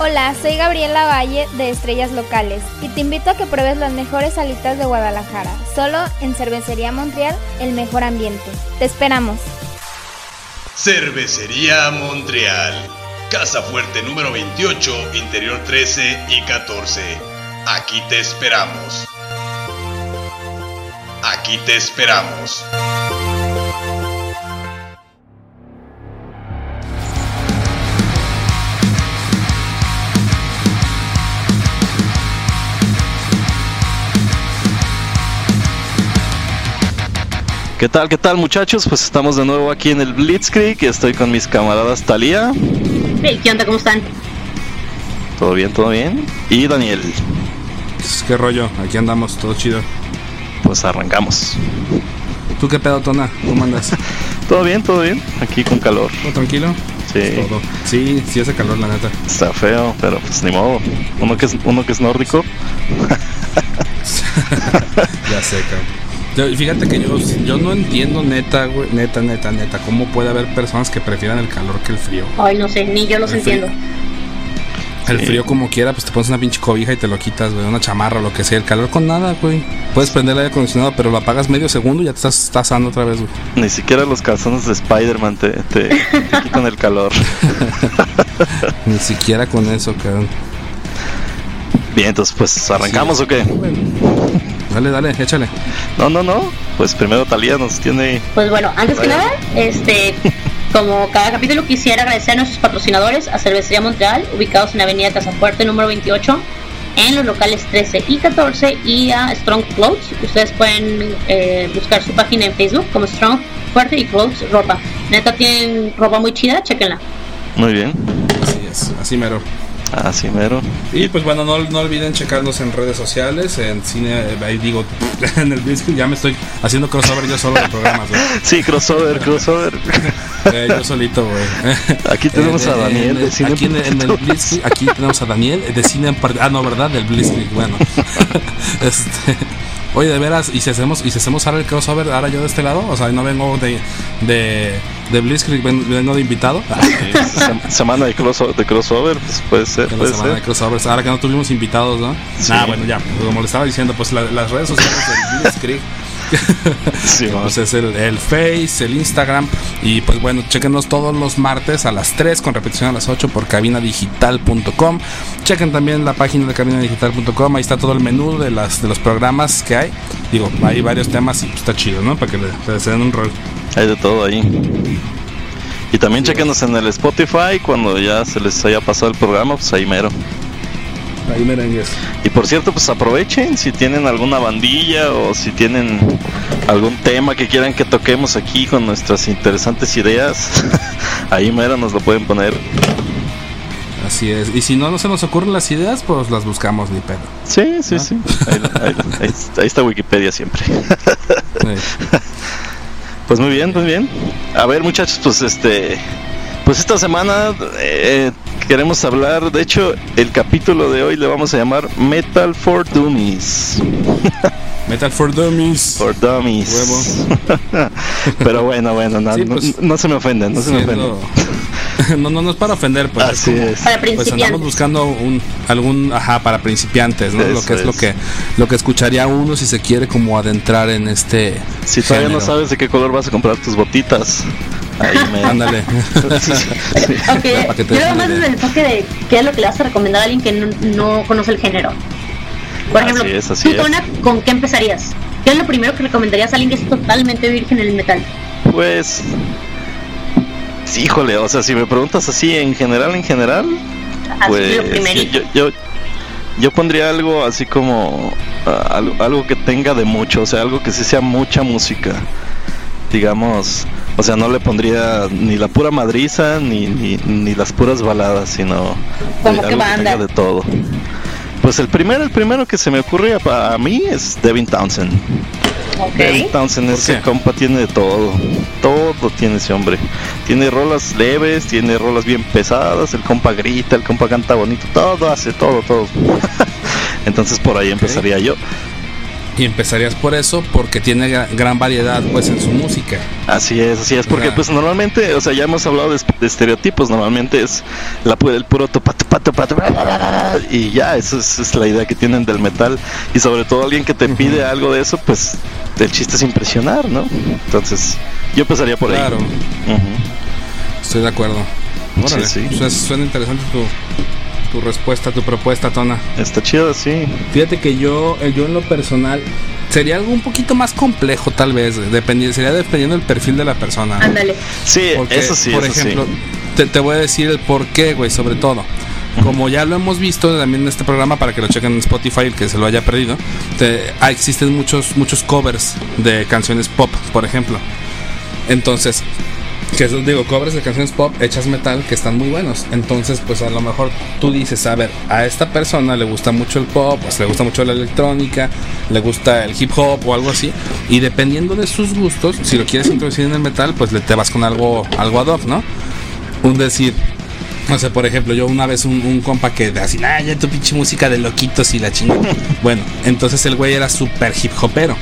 Hola, soy Gabriela Valle de Estrellas Locales y te invito a que pruebes las mejores salitas de Guadalajara. Solo en Cervecería Montreal, el mejor ambiente. Te esperamos. Cervecería Montreal. Casa Fuerte número 28, Interior 13 y 14. Aquí te esperamos. Aquí te esperamos. ¿Qué tal, qué tal muchachos? Pues estamos de nuevo aquí en el Blitzkrieg. Estoy con mis camaradas Talía. Hey, ¿qué onda? ¿Cómo están? ¿Todo bien, todo bien? Y Daniel. Pues, ¿Qué rollo? Aquí andamos, todo chido. Pues arrancamos. ¿Tú qué pedo, Tona? ¿Cómo andas? todo bien, todo bien. Aquí con calor. ¿Todo tranquilo? Sí. Todo. Sí, sí hace calor, la neta. Está feo, pero pues ni modo. Uno que es, uno que es nórdico. ya sé, cabrón. Fíjate que yo, yo no entiendo neta, güey, neta, neta, neta, cómo puede haber personas que prefieran el calor que el frío. Ay, no sé, ni yo los entiendo. El frío como quiera, pues te pones una pinche cobija y te lo quitas, güey, una chamarra o lo que sea. El calor con nada, güey. Puedes prender el aire acondicionado, pero lo apagas medio segundo y ya te estás tasando otra vez, güey. Ni siquiera los calzones de Spider-Man te, te, quitan el calor. Ni siquiera con eso, cabrón. Bien, entonces pues arrancamos o qué? Dale, dale, échale. No, no, no. Pues primero Talía nos tiene. Pues bueno, antes que nada, este, como cada capítulo quisiera agradecer a nuestros patrocinadores, a Cervecería Montreal, ubicados en la Avenida Casafuerte número 28, en los locales 13 y 14, y a Strong Clothes. Ustedes pueden eh, buscar su página en Facebook como Strong Fuerte y Clothes Ropa. Neta tienen ropa muy chida, chequenla. Muy bien. Así es, así mero. Así mero. Y pues bueno, no, no olviden checarnos en redes sociales, en cine, ahí digo, en el Blitzkrieg, ya me estoy haciendo crossover yo solo de programas, Sí, crossover, crossover. Eh, yo solito, güey. Aquí tenemos a Daniel de cine Aquí en, el Blitzkrieg, aquí tenemos a Daniel de cine en Ah, no, ¿verdad? Del Blitzkrieg, bueno. este... Oye, de veras, ¿y si hacemos, y si hacemos ahora el crossover, ahora yo de este lado? O sea, no vengo de, de, de Blitzkrieg, vengo de invitado. semana de, crossover, de crossover, pues puede ser. Puede semana ser. de crossover, ahora que no tuvimos invitados, ¿no? Sí. Ah, bueno, ya, como le estaba diciendo, pues las redes sociales del Blitzkrieg sí, pues es el, el, Face, el Instagram. Y pues bueno, chequenos todos los martes a las 3 con repetición a las 8 por cabinadigital.com. Chequen también la página de cabinadigital.com. Ahí está todo el menú de, las, de los programas que hay. Digo, hay varios temas y pues, está chido, ¿no? Para que le, se den un rol. Hay de todo ahí. Y también chequenos en el Spotify cuando ya se les haya pasado el programa, pues ahí mero. Ahí merengues. Y por cierto, pues aprovechen si tienen alguna bandilla o si tienen algún tema que quieran que toquemos aquí con nuestras interesantes ideas, ahí mero nos lo pueden poner. Así es. Y si no, no se nos ocurren las ideas, pues las buscamos ni pedo. Sí, sí, sí. Ahí, ahí, está Wikipedia siempre. pues muy bien, muy bien. A ver, muchachos, pues este. Pues esta semana eh, queremos hablar, de hecho, el capítulo de hoy le vamos a llamar Metal for Dummies. Metal for Dummies. For Dummies. Pero bueno, bueno, no, pues, no, se me ofenden, no se me ofenden. No, no, no es para ofender, pues. Así es. Para pues andamos buscando un, algún, ajá, para principiantes, ¿no? lo que es, lo que lo que escucharía uno si se quiere como adentrar en este. Si todavía no sabes de qué color vas a comprar tus botitas. Ahí me... Ándale. Ok, yo nada más desde el enfoque de qué es lo que le vas a recomendar a alguien que no, conoce el género. Por ejemplo, así tú, ¿con qué empezarías? ¿Qué es lo primero que recomendarías a alguien que es totalmente virgen en el metal? Pues Sí, híjole, o sea, si me preguntas así en general, en general, pues yo, yo, yo, pondría algo así como ah, algo, que tenga de mucho, o sea, algo que sí sea mucha música, digamos, o sea, no le pondría ni la pura madriza ni, ni, las puras baladas, sino algo que tenga de todo. Pues el primero, el primero que se me ocurre a, a mí es Devin Townsend. Okay. Townsend, ese compa tiene de todo. Todo tiene ese hombre. Tiene rolas leves, tiene rolas bien pesadas. El compa grita, el compa canta bonito. Todo hace, todo, todo. Entonces por ahí empezaría yo. Y empezarías por eso porque tiene gran variedad pues en su música. Así es, así es, porque pues normalmente, o sea, ya hemos hablado de, estereotipos, normalmente es la el puro topa y ya, esa es, la idea que tienen del metal. Y sobre todo alguien que te pide algo de eso, pues el chiste es impresionar, ¿no? Entonces, yo empezaría por ahí. Claro. Estoy de acuerdo. Órale, sí, suena interesante tu, tu respuesta, tu propuesta, Tona. Está chido, sí. Fíjate que yo, eh, yo en lo personal, sería algo un poquito más complejo, tal vez. sería dependiendo del perfil de la persona. Ándale. Sí, eso sí. Por ejemplo, Te, voy a decir el por qué, güey, sobre todo. Como ya lo hemos visto también en este programa, para que lo chequen en Spotify, el que se lo haya perdido, ah, existen muchos, muchos covers de canciones pop, por ejemplo. Entonces, que digo, covers de canciones pop hechas metal que están muy buenos. Entonces, pues a lo mejor tú dices, a ver, a esta persona le gusta mucho el pop, pues le gusta mucho la electrónica, le gusta el hip hop o algo así. Y dependiendo de sus gustos, si lo quieres introducir en el metal, pues le te vas con algo, algo ad hoc, ¿no? Un decir, no sé, por ejemplo, yo una vez un, compa que así, ah, ya tu pinche música de loquitos y la chingada. bueno, entonces el güey era súper hip hopero.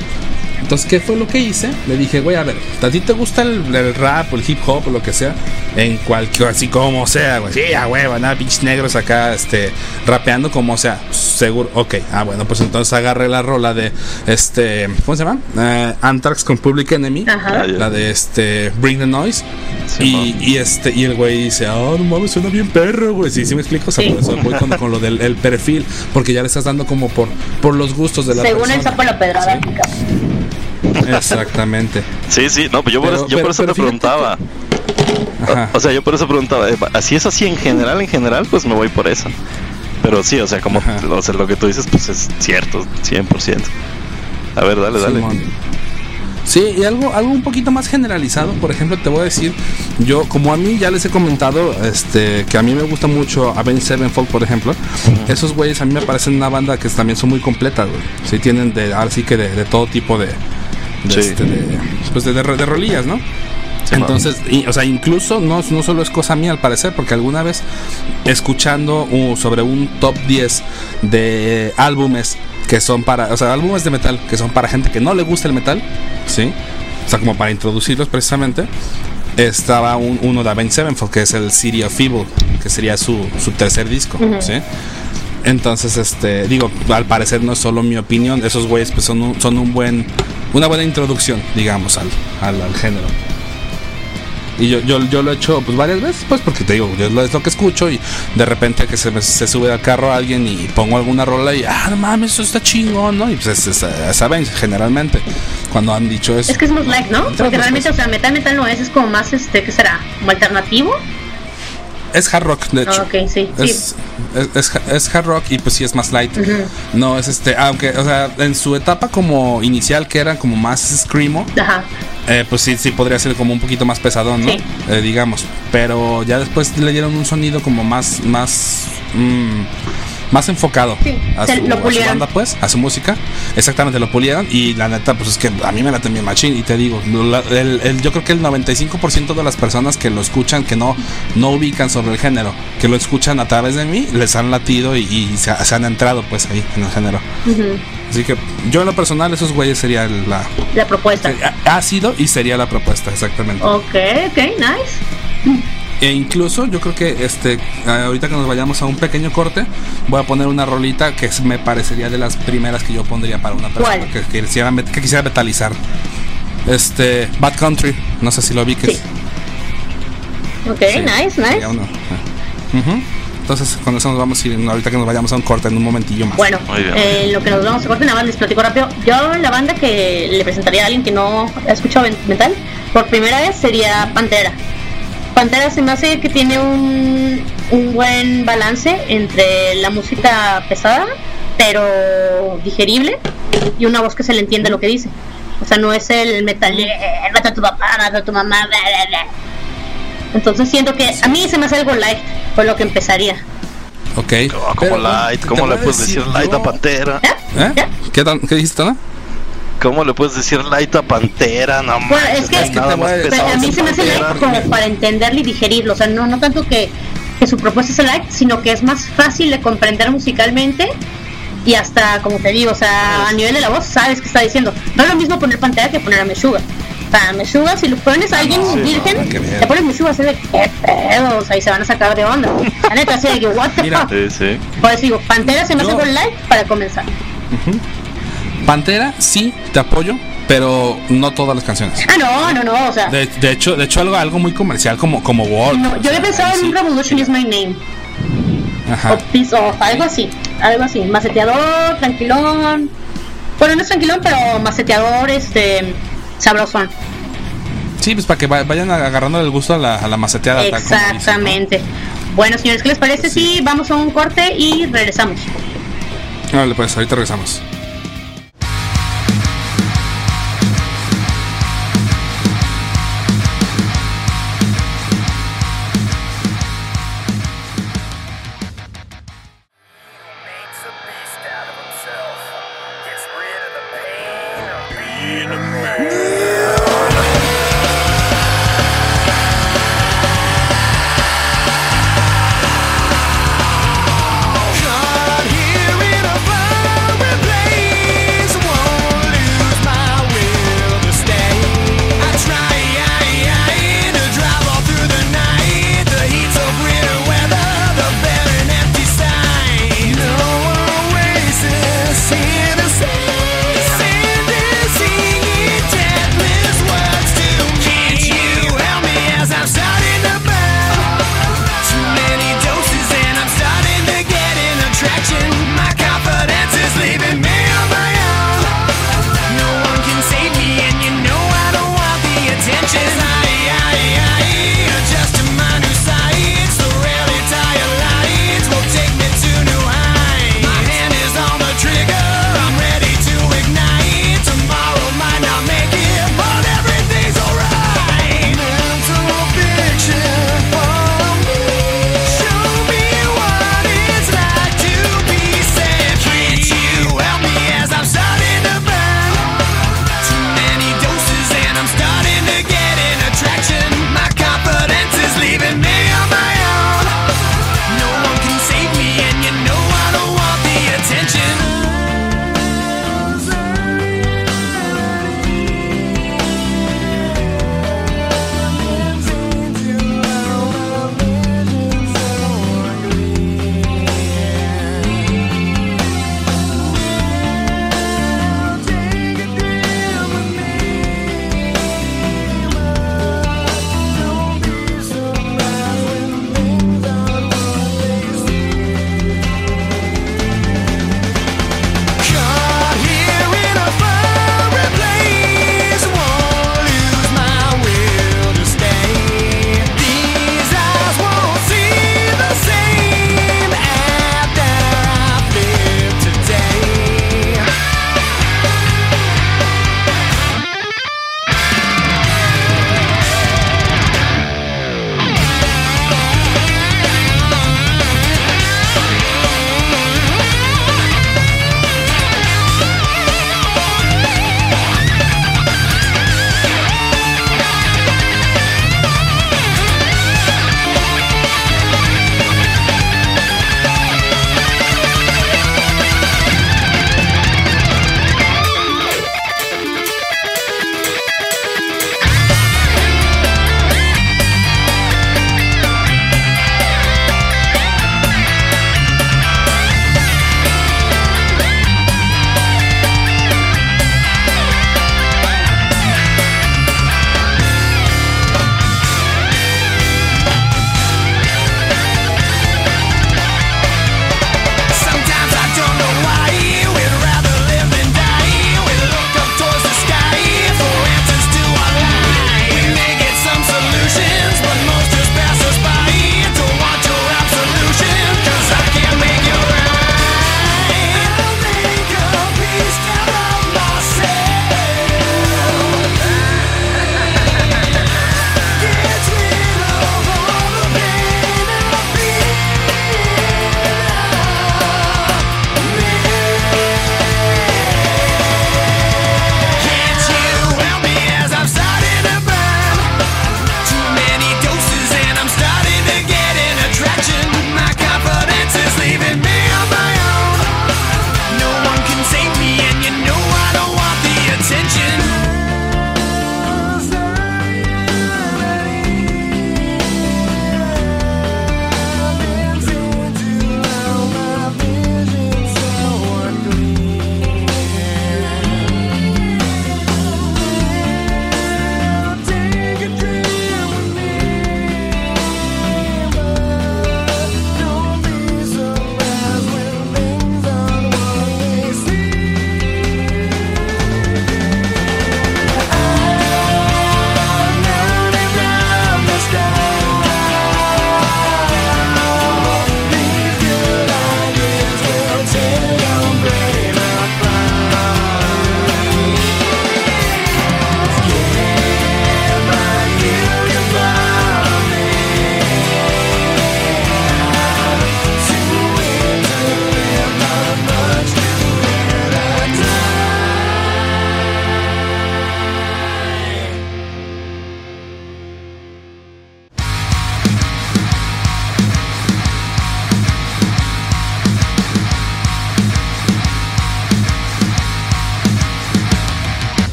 Entonces, ¿qué fue lo que hice? Le dije, güey, a ver, ¿a ti te gusta el, rap o el hip hop o lo que sea? En cualquier, así como sea, güey. Sí, a huevo, nada, pinches negros acá, este, rapeando como sea. Seguro, ok. Ah, bueno, pues entonces agarré la rola de, este, ¿cómo se llama? Uh, Anthrax con Public Enemy. Ajá. La de, este, Bring the Noise. y, este, y el güey dice, oh, no mames, suena bien perro, güey. Sí, sí me explico. O sea, por eso voy con, lo del el perfil, porque ya le estás dando como por, por los gustos de la Según persona. el sapo la pedrada. Exactamente. Sí, sí, no, pues yo por, yo por eso te preguntaba. O, sea, yo por eso preguntaba, eh, así es así en general, en general, pues me voy por eso. Pero sí, o sea, como o lo que tú dices, pues es cierto, 100%. A ver, dale, dale. Sí, y algo, algo un poquito más generalizado, por ejemplo, te voy a decir, yo, como a mí ya les he comentado, este, que a mí me gusta mucho Avenged Sevenfold, por ejemplo, esos güeyes a mí me parecen una banda que también son muy completas, güey. Sí, tienen de, ahora sí que de todo tipo de, de, este, pues de, de, rolillas, ¿no? Entonces, o sea, incluso no, no solo es cosa mía al parecer, porque alguna vez escuchando uh, sobre un top 10 de álbumes que son para, o sea, álbumes de metal que son para gente que no le gusta el metal, ¿sí? O sea, como para introducirlos precisamente, estaba un, uno de Avenged Sevenfold, que es el City of Evil, que sería su, su tercer disco, ¿sí? Entonces, este, digo, al parecer no es solo mi opinión, esos güeyes pues son un, son un buen, una buena introducción, digamos, al, al, género. Y yo, yo, yo, lo he hecho pues varias veces, pues porque te digo, yo es lo que escucho y de repente que se, se sube al carro alguien y pongo alguna rola y, ah, no mames, eso está chingón, ¿no? Y pues es, saben, generalmente, cuando han dicho eso. Es que es más like, ¿no? Porque realmente, o sea, metal, metal no es, es como más, este, ¿qué será? ¿Como alternativo? Es hard rock, de hecho. Ah, sí, es, Es, hard rock y pues sí es más light. No es este, aunque, o sea, en su etapa como inicial que era como más screamo, eh, pues sí, sí podría ser como un poquito más pesadón, ¿no? Eh, digamos. Pero ya después le dieron un sonido como más, más. Mm, más enfocado a, su, banda, pues, a su música. Exactamente, lo pulieron. Y la neta, pues es que a mí me la bien machín. Y te digo, el, yo creo que el 95% de las personas que lo escuchan, que no, no ubican sobre el género, que lo escuchan a través de mí, les han latido y, se, han entrado, pues, ahí en el género. Así que yo en lo personal, esos güeyes sería la, la propuesta. Ha sido y sería la propuesta, exactamente. Ok, ok, nice. E incluso yo creo que este ahorita que nos vayamos a un pequeño corte, voy a poner una rolita que me parecería de las primeras que yo pondría para una persona que, quisiera, que quisiera metalizar. Este, Bad Country, no sé si lo vi que Ok, nice, nice. Entonces, con eso nos vamos a ir, ahorita que nos vayamos a un corte en un momentillo más. Bueno, eh, lo que nos vamos a corte, nada más les platico rápido. Yo, la banda que le presentaría a alguien que no ha escuchado metal, por primera vez sería Pantera. Pantera se me hace que tiene un, un buen balance entre la música pesada, pero digerible, y una voz que se le entiende lo que dice. O sea, no es el metal, mata a tu papá, mata a tu mamá, Entonces siento que a mí se me hace algo light, por lo que empezaría. Ok. como light, ¿cómo le puedes decir light a Pantera? ¿Eh? ¿Qué, ¿Qué dijiste, no? ¿Cómo le puedes decir light a Pantera? No bueno, es que, a mí se me hace light como para entenderlo y digerirlo. O sea, no, no tanto que, que su propuesta sea light, sino que es más fácil de comprender musicalmente y hasta, como te digo, o sea, a nivel de la voz sabes qué está diciendo. No es lo mismo poner Pantera que poner a Meshuga. hasta Meshuga, si lo pones a alguien virgen, te pones Meshuga así de qué pedos, ahí se van a sacar de onda. La neta, así de que, what the fuck. Sí, sí. Por eso digo, Pantera se me hace con like para comenzar. Pantera, sí, te apoyo, pero no todas las canciones. Ah, no, no, no, o sea. De, de hecho, de hecho algo, algo muy comercial como, como World. No, yo había pensado en un Revolution is My Name. Ajá. O Peace Off, algo así, algo así. Maceteador, tranquilón. Bueno, no es tranquilón, pero maceteador, este, sabrosón. Sí, pues para que vayan agarrando el gusto a la, a la maceteada. Exactamente. Bueno, señores, ¿qué les parece si vamos a un corte y regresamos? Vale, pues ahorita regresamos.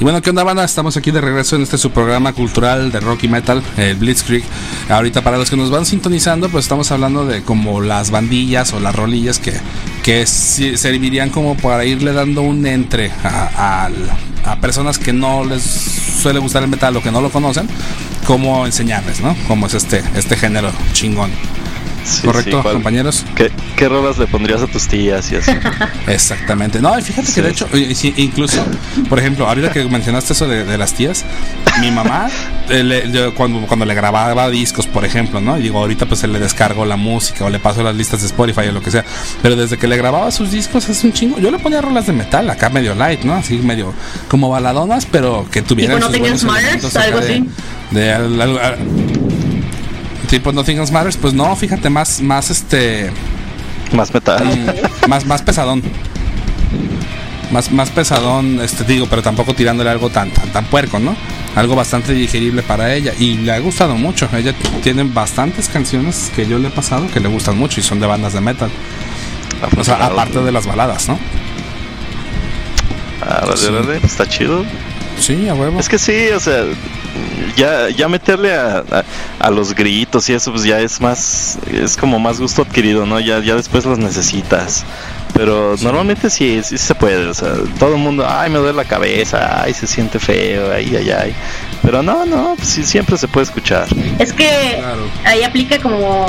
Y bueno, ¿qué onda, banda? Estamos aquí de regreso en este su programa cultural de rock y metal, el Blitzkrieg. Ahorita, para los que nos van sintonizando, pues estamos hablando de como las bandillas o las rolillas que, que servirían como para irle dando un entre a, a, personas que no les suele gustar el metal o que no lo conocen, cómo enseñarles, ¿no? Cómo es este, este género chingón. ¿Correcto, compañeros? ¿Qué, ¿Qué rolas le pondrías a tus tías y así? Exactamente. No, fíjate que de hecho, incluso, por ejemplo, ahorita que mencionaste eso de, las tías, mi mamá, eh, cuando, cuando le grababa discos, por ejemplo, ¿no? Y digo, ahorita pues se le descargo la música o le paso las listas de Spotify o lo que sea. Pero desde que le grababa sus discos es un chingo. Yo le ponía rolas de metal, acá medio light, ¿no? Así medio como baladonas, pero que tuvieran. sus buenos algo así? De, tipo Nothing Else Matters, pues no, fíjate, más, más este. Más metal. Mm, más, más pesadón. Más, más pesadón, este digo, pero tampoco tirándole algo tan, tan, tan puerco, ¿no? Algo bastante digerible para ella. Y le ha gustado mucho. Ella tiene bastantes canciones que yo le he pasado que le gustan mucho y son de bandas de metal. O sea, aparte de las baladas, ¿no? Ah, está chido. Sí, a huevo. Es que sí, o sea, ya, ya meterle a, a, los gritos y eso, pues ya es más, es como más gusto adquirido, ¿no? Ya, ya después los necesitas. Pero normalmente sí, sí se puede, o sea, todo el mundo, ay, me duele la cabeza, ay, se siente feo, ay, ay, ay. Pero no, no, pues sí, siempre se puede escuchar. Es que ahí aplica como,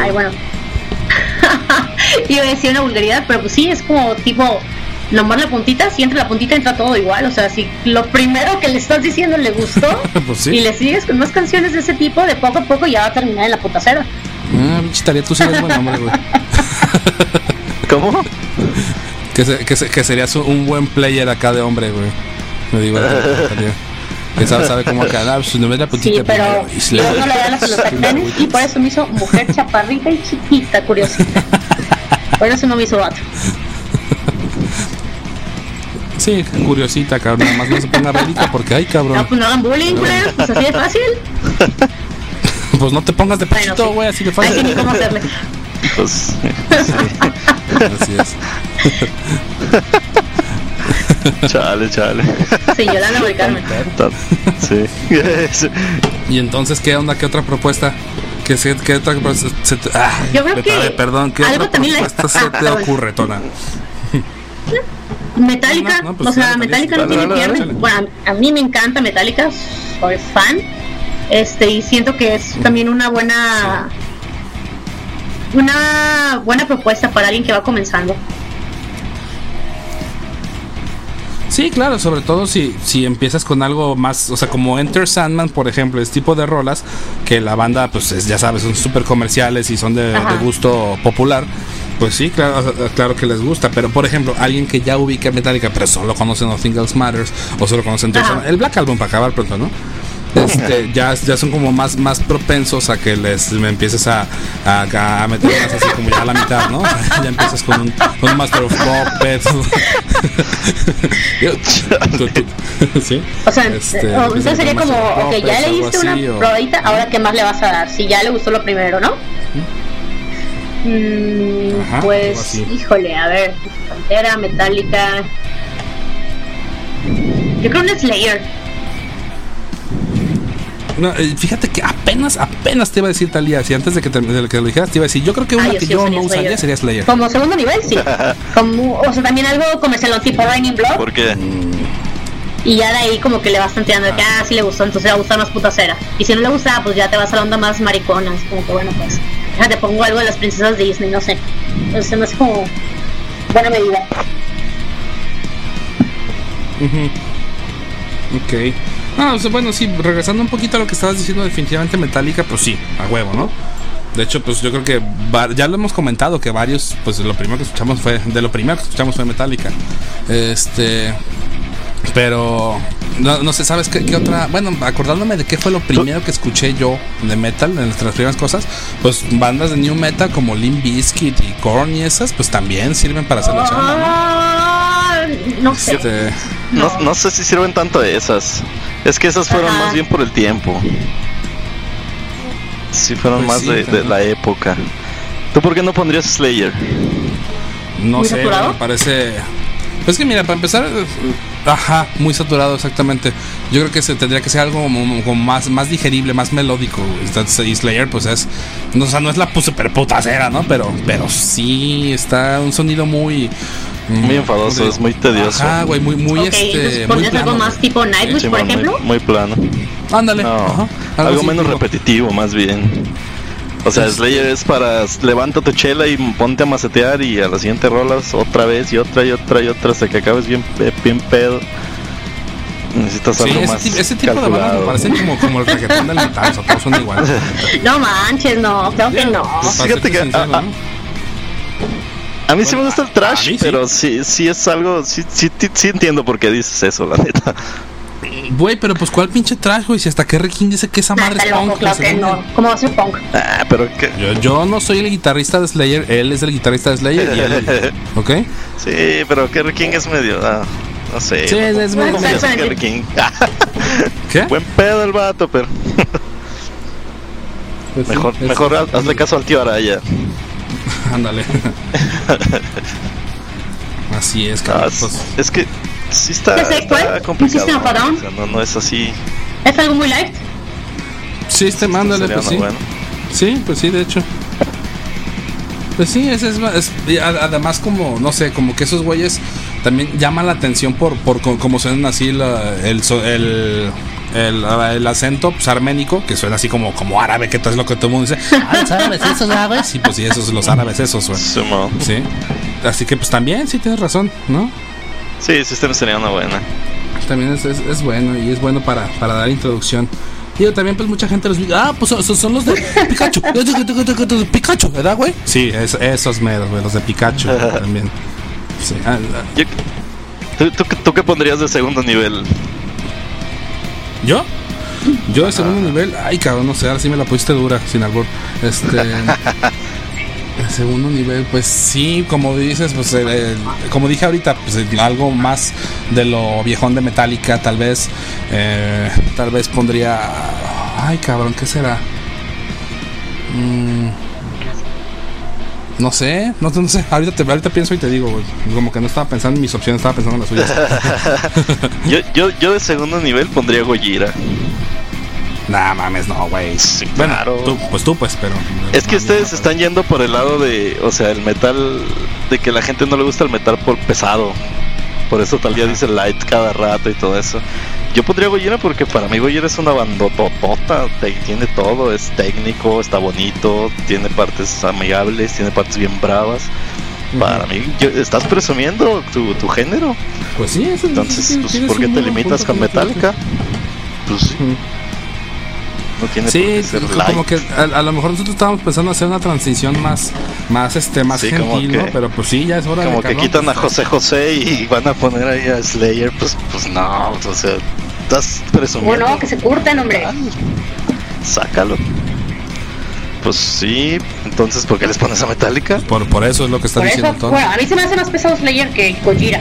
ay, bueno. Iba a decir una vulgaridad, pero pues sí, es como tipo nomás la puntita, si entra la puntita entra todo igual. O sea, si lo primero que le estás diciendo le gustó pues y le sigues con más canciones de ese tipo, de poco a poco ya va a terminar en la puta cera. Ah, bichitaría, tú sí eres buen hombre, güey. ¿Cómo? Que, que, serías un buen player acá de hombre, güey. Me digo, que sabe, sabe cómo quedar, pues no la puntita. Sí, pero no le da las los y por eso me hizo mujer chaparrita y chiquita, curiosita. Por eso no me hizo vato. Sí, curiosita, cabrón. Nada más no se ponga bélica porque, ay, cabrón. No, pues no hagan bullying, güey. Pues así de fácil. pues no te pongas de pechito, güey, así de fácil. Ay, ni cómo hacerle. Pues, sí. Así es. chale, chale. Sí, yo la Carmen. Sí. y entonces, ¿qué onda? ¿Qué otra propuesta? ¿Qué, qué otra propuesta? Se te, ah, yo creo que. Perdón, ¿qué algo otra propuesta se te ocurre, Tona? Metallica, pues o sea, Metallica no tiene pierde. Bueno, a mí me encanta Metallica, soy fan. Este, y siento que es también una buena una buena propuesta para alguien que va comenzando. Sí, claro, sobre todo si, si empiezas con algo más, o sea, como Enter Sandman, por ejemplo, es tipo de rolas que la banda, pues ya sabes, son súper comerciales y son de, gusto popular. Pues sí, claro, claro que les gusta, pero por ejemplo, alguien que ya ubica Metallica, pero solo conoce Nothing Else Matters o solo conoce Enter Sandman, el Black Album para acabar pronto, ¿no? este, ya, ya son como más, más propensos a que les me empieces a, a, a meter más así como ya a la mitad, ¿no? ya empiezas con un, un Master of Puppets. ¿Sí? O sea, este, o sería como, ok, ya leíste una probadita, ahora qué más le vas a dar, si ya le gustó lo primero, ¿no? Mm, pues, híjole, a ver, Pantera, Metallica. Yo creo un Slayer. No, eh, fíjate que apenas, apenas te iba a decir Talía. Si antes de que, te, de que lo dijeras, te iba a decir. Yo creo que una que yo no usaría sería Slayer. Como segundo nivel, sí. como, o sea, también algo comercial tipo Raining Blood. ¿Por qué? Y ya de ahí como que le vas tanteando de que ah, sí le gustó, entonces le va a gustar más putacera. Y si no le gusta, pues ya te vas a la onda más maricona. Es como que bueno, pues. Te pongo algo de las princesas de Disney, no sé. Entonces no es como buena medida. Ok. No, bueno, sí, regresando un poquito a lo que estabas diciendo, definitivamente Metallica, pues sí, a huevo, ¿no? De hecho, pues yo creo que ya lo hemos comentado que varios, pues lo primero que escuchamos fue, de lo primero que escuchamos fue Metallica. Este, pero no, no sé, ¿sabes qué, otra? Bueno, acordándome de qué fue lo primero que escuché yo de metal, en nuestras primeras cosas, pues bandas de new metal como Limp Bizkit y Korn y esas, pues también sirven para hacer ah, ¿no? sé. Este, no. no. sé si sirven tanto de esas. Es que esas fueron más bien por el tiempo. Sí, fueron pues más de, la época. ¿Tú por qué no pondrías Slayer? No sé, me parece. Pues que mira, para empezar, Ajá, muy saturado, exactamente. Yo creo que se tendría que ser algo como, más, más digerible, más melódico. Y Slayer, pues es. No, o sea, no es la super putacera, ¿no? Pero, pero sí está un sonido muy. Muy enfadoso, es muy tedioso. Ah, güey, muy, muy este. Muy algo más tipo Nightwish, por ejemplo? Muy, plano. Ándale. algo menos repetitivo, más bien. O sea, Slayer es para levanta tu chela y ponte a macetear y a la siguiente rolas otra vez y otra y otra y otra hasta que acabes bien, bien pedo. Necesitas algo ese más. ese tipo de bandas me parecen como, como el reggaetón del metal, o sea, todos son iguales. No manches, no, creo que no. Fíjate que. A, mí sí me gusta el trash, pero sí, sí es algo. Sí, sí, sí entiendo por qué dices eso, la neta. Güey, pero pues cuál pinche trash, güey. Si hasta Kerry King dice que esa madre es punk. Claro que no. ¿Cómo va a ser punk? Ah, pero que. Yo, yo, no soy el guitarrista de Slayer, él es el guitarrista de Slayer y él. ¿Ok? Sí, pero Kerry King es medio. Ah, no sé. Sí, es, es medio. Kerry King. ¿Qué? Buen pedo el vato, pero. Pues mejor, sí, mejor hazle caso al tío Araya. Ándale. Así es, cabrón. Ah, pues. Es que sí está, está complicado. ¿no? O sea, no, no es así. ¿Es algo muy light? Sí, este mándale, pues sí. Bueno. Sí, pues sí, de hecho. Pues sí, es, es, es, además como, no sé, como que esos güeyes también llaman la atención por, por como suenan así la, el, el, el, el, acento pues, arménico, que suena así como, como árabe, que todo es lo que todo el mundo dice. Ah, los árabes esos, árabes. Sí, pues sí, esos los árabes esos, güey. Sí. Así que pues también, sí, tienes razón, ¿no? Sí, System sería una buena. También es, es, es, bueno y es bueno para, para dar introducción. Y también pues mucha gente los dice, ah, pues son, son los de Pikachu. Pikachu, ¿verdad, güey? Sí, es, esos meros, güey, los de Pikachu también. Sí. Ah, Yo, ¿tú, tú, ¿tú, qué pondrías de segundo nivel? ¿Yo? Yo de segundo nivel, ay cabrón, no sé, ahora sí me la pusiste dura, sin albor. Este. El segundo nivel, pues sí, como dices, pues eh, como dije ahorita, pues algo más de lo viejón de Metallica, tal vez, eh, tal vez pondría, ay cabrón, ¿qué será? Mm, no sé, no, no, sé, ahorita, te, ahorita pienso y te digo, como que no estaba pensando en mis opciones, estaba pensando en las suyas. yo, yo, yo de segundo nivel pondría Gojira. Nah, mames, no, güey. bueno, tú, pues tú, pues, pero. Es que ustedes están yendo por el lado de, o sea, el metal, de que la gente no le gusta el metal por pesado. Por eso tal día dice light cada rato y todo eso. Yo pondría Goyera porque para mí Goyera es una bandototota, tiene todo, es técnico, está bonito, tiene partes amigables, tiene partes bien bravas. Para mí, estás presumiendo tu, tu género. Pues sí, eso Entonces, pues, ¿por qué te limitas con Metallica? Pues sí tiene sí, como que a, lo mejor nosotros estábamos pensando hacer una transición más, más este, más gentil, ¿no? Pero pues sí, ya es hora como que quitan a José José y van a poner ahí a Slayer, pues, pues no, o sea, estás presumiendo. Bueno, que se curten, hombre. sácalo. Pues sí, entonces ¿por qué les pones a Metallica? Por, por eso es lo que está diciendo todo. Bueno, a mí se me hace más pesado Slayer que Gojira.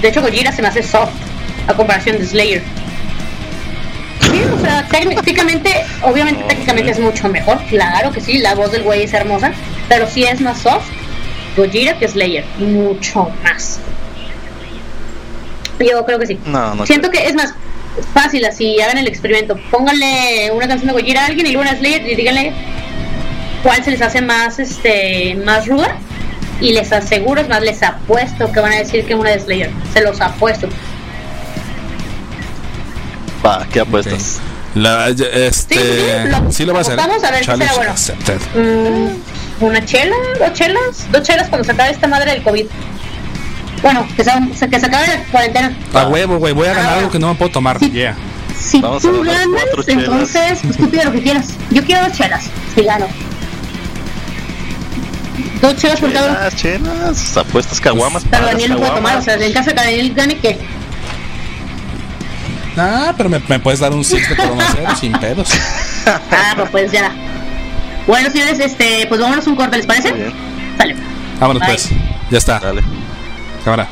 De hecho, Gojira se me hace soft a comparación de Slayer sea, técnicamente, obviamente técnicamente es mucho mejor, claro que sí, la voz del güey es hermosa, pero sí es más soft Gojira que Slayer, mucho más. Yo creo que sí. Siento que es más fácil así, hagan el experimento, pónganle una canción de Gojira a alguien y luego una Slayer y díganle cuál se les hace más este más ruda y les aseguro, es más, les apuesto que van a decir que una de Slayer, se los apuesto. Va, ¿qué apuestas? La, este, sí, lo, va a hacer. Vamos a ver qué será bueno. Mm, una chela, dos chelas, dos chelas cuando se acabe esta madre del COVID. Bueno, que se, que se acabe la cuarentena. A huevo, güey, voy a ganar ah, algo que no me puedo tomar. Sí. Yeah. Si Vamos tú ganas, entonces, pues tú pides lo que quieras. Yo quiero dos chelas, si gano. Dos chelas por cada uno. Chelas, apuestas caguamas. Pero Daniel lo puede tomar, o sea, en caso de que Daniel gane, ¿qué? Ah, pero me, me puedes dar un six de cero sin pedos. ah, pues, pues ya. Bueno, señores, este, pues vámonos un corte, ¿les parece? Sale. Vámonos pues. Ya está. Dale. Cámara.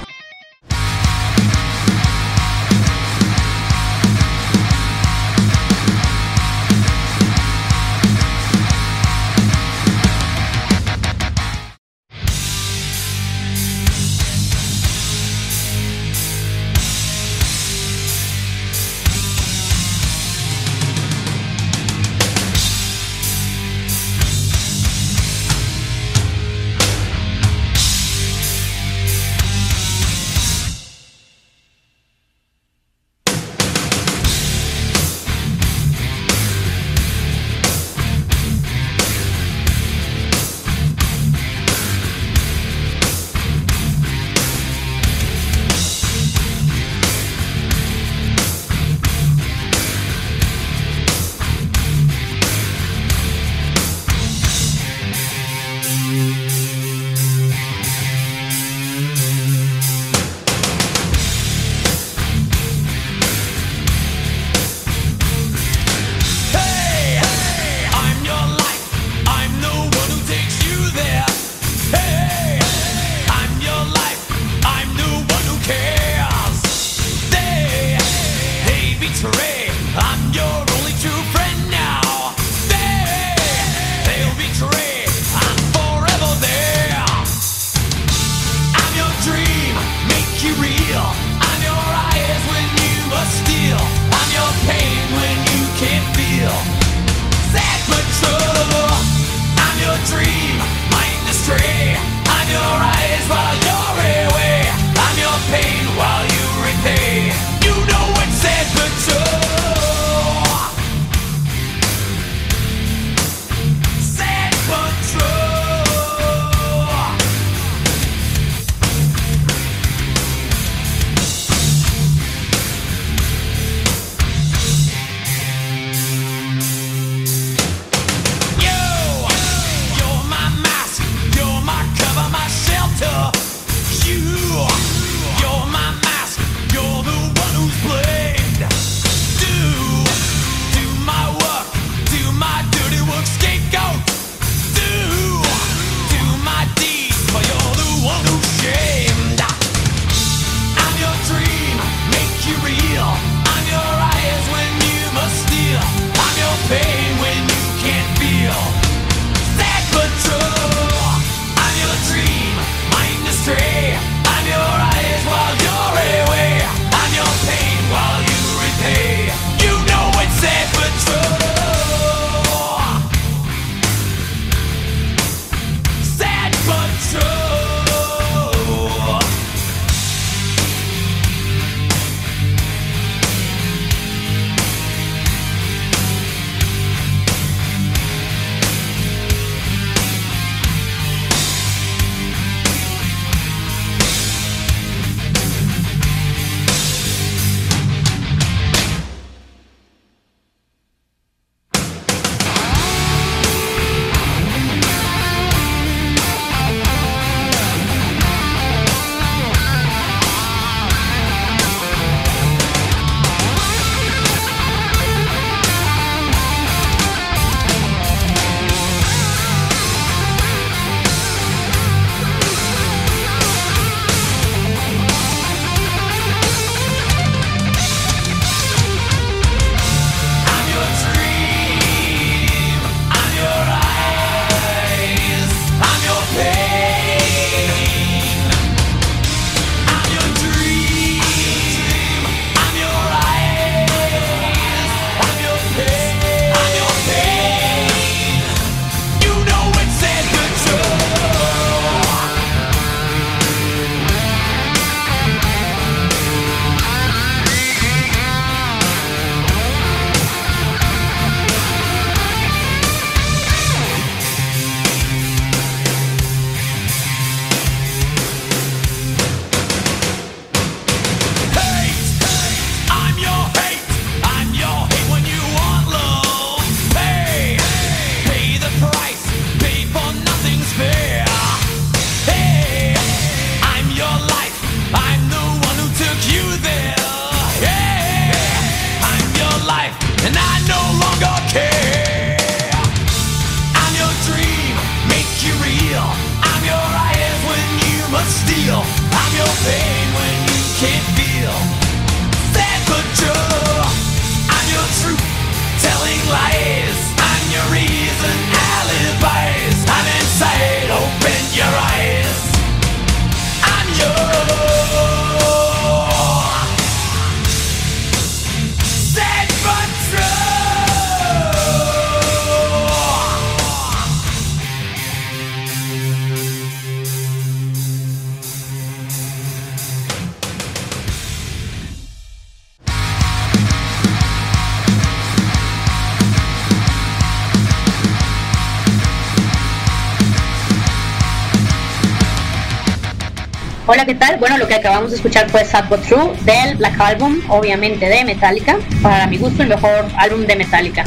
¿Qué tal? Bueno, lo que acabamos de escuchar fue Sad But True del Black Album, obviamente de Metallica. Para mi gusto, el mejor álbum de Metallica.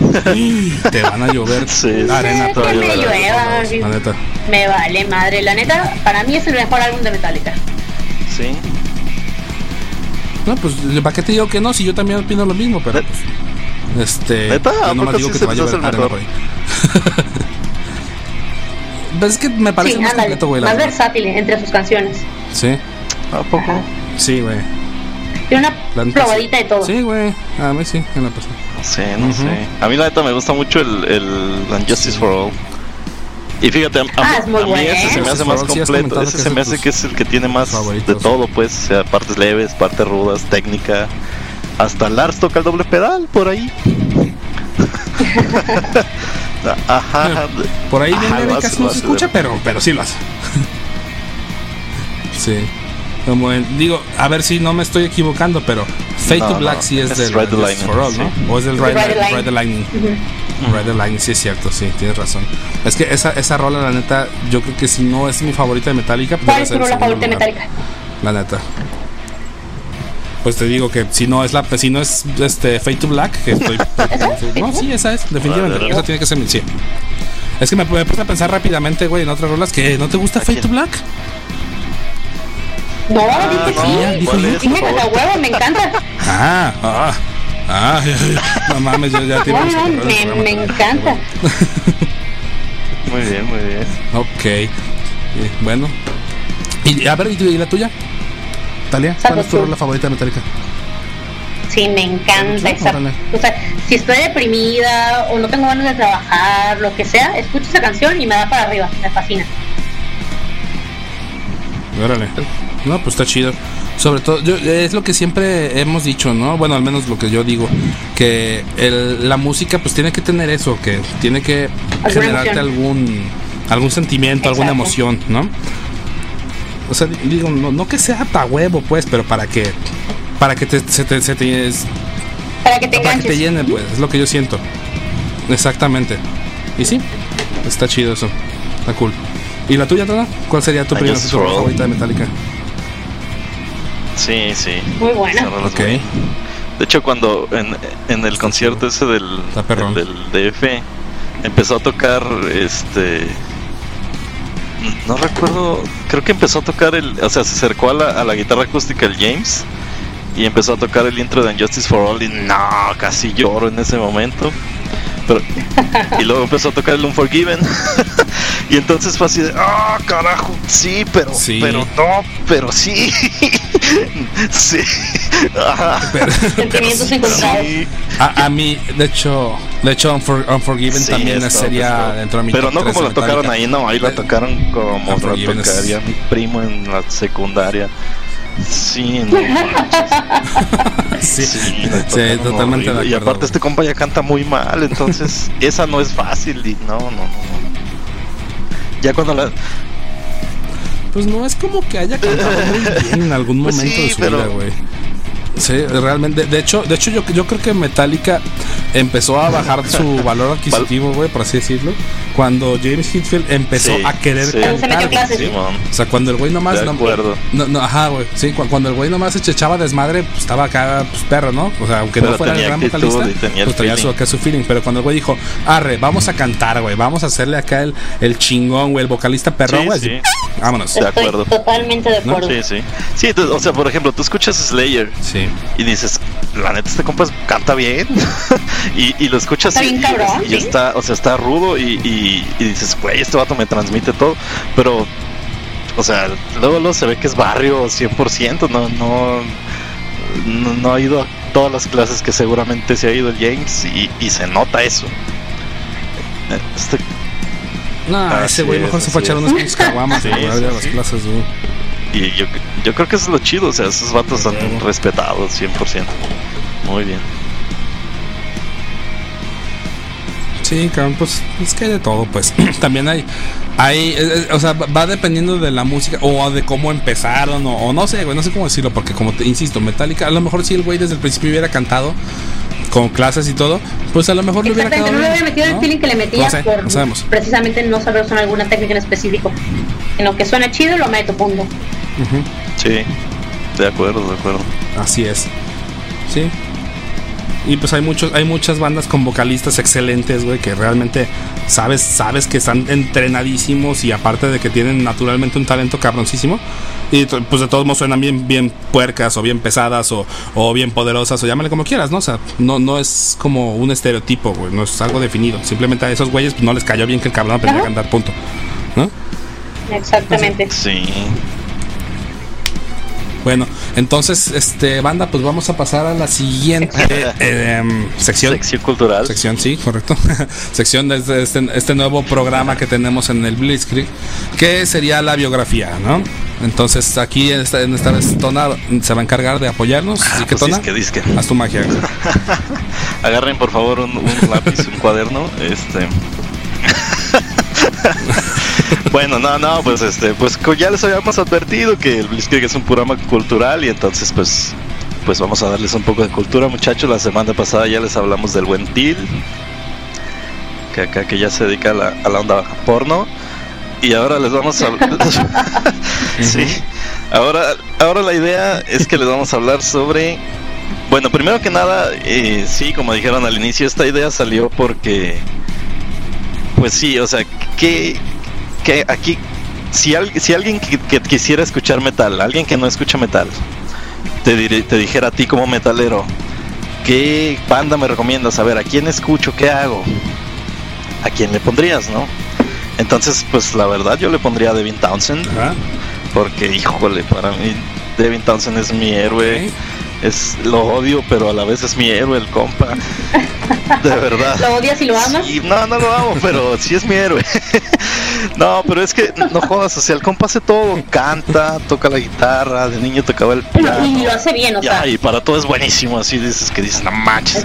Te van a llover sí, arena me llueva, la neta. Me vale madre, la neta, para mí es el mejor álbum de Metallica. Sí. No, pues ¿para qué te digo que no? Si yo también opino lo mismo, pero pues, este, ¿Neta? digo que te va a llover arena por ahí. Pues es que me parece más completo, güey. Más versátil entre sus canciones. Sí. ¿A poco? Sí, güey. Tiene una probadita de todo. Sí, güey. A mí sí, en la persona. No sé, no sé. A mí la neta me gusta mucho el, el Unjustice for All. Y fíjate, a, ah, mí ese se me hace más completo. Ese se me hace que es el que tiene más de todo, pues. O sea, partes leves, partes rudas, técnica. Hasta Lars toca el doble pedal por ahí. Ajá. Por ahí viene casi no se escucha, pero, pero sí lo hace. sí. Como digo, a ver si no me estoy equivocando, pero Fate to Black sí es, del Ride the Lightning, for All, ¿no? O es del Ride, the Lightning. Ride the Lightning, sí es cierto, sí, tienes razón. Es que esa, esa rola, la neta, yo creo que si no es mi favorita de Metallica, ¿cuál es tu rola favorita de Metallica? La neta. Pues te digo que si no es la si no es este Fate to Black, que estoy No, sí, esa es, definitivamente. Esa tiene que ser mi sí. Es que me, me puse a pensar rápidamente, güey, en otras rolas que no te gusta Fate to Black. No, ah, dije sí. Dijo Luke. Dije huevo, me encanta. Ah, ah. Ah, no mames, yo ya te iba a me, me encanta. muy bien, muy bien. Ok. bueno. Y, a ver, ¿y la tuya? Talia, ¿cuál es tu rola favorita de Metallica? Sí, me encanta esa. O sea, si estoy deprimida o no tengo ganas de trabajar, lo que sea, escucho esa canción y me da para arriba, me fascina. Órale. No, pues está chido. Sobre todo, yo, es lo que siempre hemos dicho, ¿no? Bueno, al menos lo que yo digo, que el, la música pues tiene que tener eso, que tiene que generarte algún algún sentimiento, alguna emoción, ¿no? O sea, digo, no, que sea pa huevo, pues, pero para que para que te, se te, se te para que te, para que te llene, pues, es lo que yo siento. Exactamente. Y sí, está chido eso. Está cool. ¿Y la tuya, Tona? ¿Cuál sería tu primera favorita de Metallica? Sí, sí. Muy buena. Okay. De hecho, cuando en, en el concierto ese del, del DF empezó a tocar este no recuerdo, creo que empezó a tocar el, o sea, se acercó a la, a la guitarra acústica el James y empezó a tocar el intro de Injustice for All y no, casi lloro en ese momento. Pero, y luego empezó a tocar el Unforgiven. y entonces fue así de, ah, carajo, sí, pero, pero no, pero sí. sí. Sentimientos. A, a, mí, de hecho, de hecho Unforgiven también sería dentro de mi Pero no como la tocaron ahí, no, ahí la tocaron como la tocaría mi primo en la secundaria. Sí, no sí, sí, totalmente Y aparte este compa ya canta muy mal, entonces esa no es fácil y no, no, no. Ya cuando la pues no es como que haya cantado muy bien en algún pues momento de su vida, güey. Sí, realmente. De hecho, de hecho yo, yo creo que Metallica empezó a bajar su valor adquisitivo, güey, por así decirlo, cuando James Hetfield empezó a querer cantar. o sea, cuando el güey nomás... De acuerdo. No, no, ajá, güey. Sí, cuando el güey nomás se echaba desmadre, pues estaba acá, pues perro, ¿no? O sea, aunque no fuera el gran vocalista, pues tenía su, acá su feeling. Pero cuando el güey dijo, arre, vamos a cantar, güey, vamos a hacerle acá el, el chingón, güey, el vocalista perro, güey. Sí, vámonos. De acuerdo. totalmente de acuerdo. Sí, sí. Sí, o sea, por ejemplo, tú escuchas Slayer. Sí. Y dices, la neta, este compa canta bien. y, y, lo escuchas está bien cabrón, y, está, o sea, está rudo y, y, dices, güey, este vato me transmite todo. Pero, o sea, luego, luego se ve que es barrio 100%. No, no, no, no ha ido a todas las clases que seguramente se ha ido el James y, y se nota eso. Este, no, ese güey mejor se fue a echar caguamas sí, las clases, güey. Y yo, yo creo que eso es lo chido, o sea, esos vatos son respetados 100%. Muy bien. Sí, cabrón, pues es que hay de todo, pues. También hay, hay, eh, eh, o sea, va dependiendo de la música o de cómo empezaron o, no sé, güey, no sé cómo decirlo, porque como te insisto, Metallica, a lo mejor si el güey desde el principio hubiera cantado con clases y todo, pues a lo mejor le hubiera quedado no le hubiera metido el feeling que le metía por sabemos. precisamente no saber usar alguna técnica en específico. En lo que suena chido lo meto, punto. Sí, de acuerdo, de acuerdo. Así es. Sí, y pues hay muchos, hay muchas bandas con vocalistas excelentes, güey, que realmente sabes, sabes que están entrenadísimos y aparte de que tienen naturalmente un talento cabroncísimo. Y pues de todos modos suenan bien, bien puercas o bien pesadas o, o bien poderosas o llámale como quieras, ¿no? O sea, no, no es como un estereotipo, güey, no es algo definido. Simplemente a esos güeyes pues, no les cayó bien que el cabrón aprendiera a cantar, punto. ¿No? Exactamente. Sí. Bueno, entonces, este banda, pues vamos a pasar a la siguiente em, sección. Sección cultural. Sección, sí, correcto. sección de este, este, este, nuevo programa que tenemos en el Blitzkrieg, que sería la biografía, ¿no? Entonces, aquí en esta, en esta vez Tona se va a encargar de apoyarnos. Ah, así que pues Tona, disque, disque. haz tu magia. Agarren por favor un, un lápiz, un cuaderno, este bueno, no, no, pues este, pues ya les habíamos advertido que el Blitzkrieg es un programa cultural y entonces pues pues vamos a darles un poco de cultura, muchachos. La semana pasada ya les hablamos del buen Til, que acá que ya se dedica a la, a la onda porno. Y ahora les vamos a sí. Ahora, ahora la idea es que les vamos a hablar sobre. Bueno, primero que nada, eh, sí, como dijeron al inicio, esta idea salió porque. Pues sí, o sea, que, que aquí. Si, si alguien que quisiera escuchar metal, alguien que no escucha metal, te, te dijera a ti como metalero, ¿qué banda me recomiendas? A ver, ¿a quién escucho? ¿Qué hago? ¿A quién le pondrías, no? Entonces, pues la verdad yo le pondría a Devin Townsend. Porque, híjole, para mí Devin Townsend es mi héroe. Es, lo odio, pero a la vez es mi héroe, el compa. De verdad. ¿Lo odias y lo amas? no, no lo amo, pero sí es mi héroe. No, pero es que no jodas, o sea, el compa hace todo, canta, toca la guitarra, de niño tocaba el piano. Y lo hace bien, o sea. Y para todo es buenísimo, así dices que dices, no manches.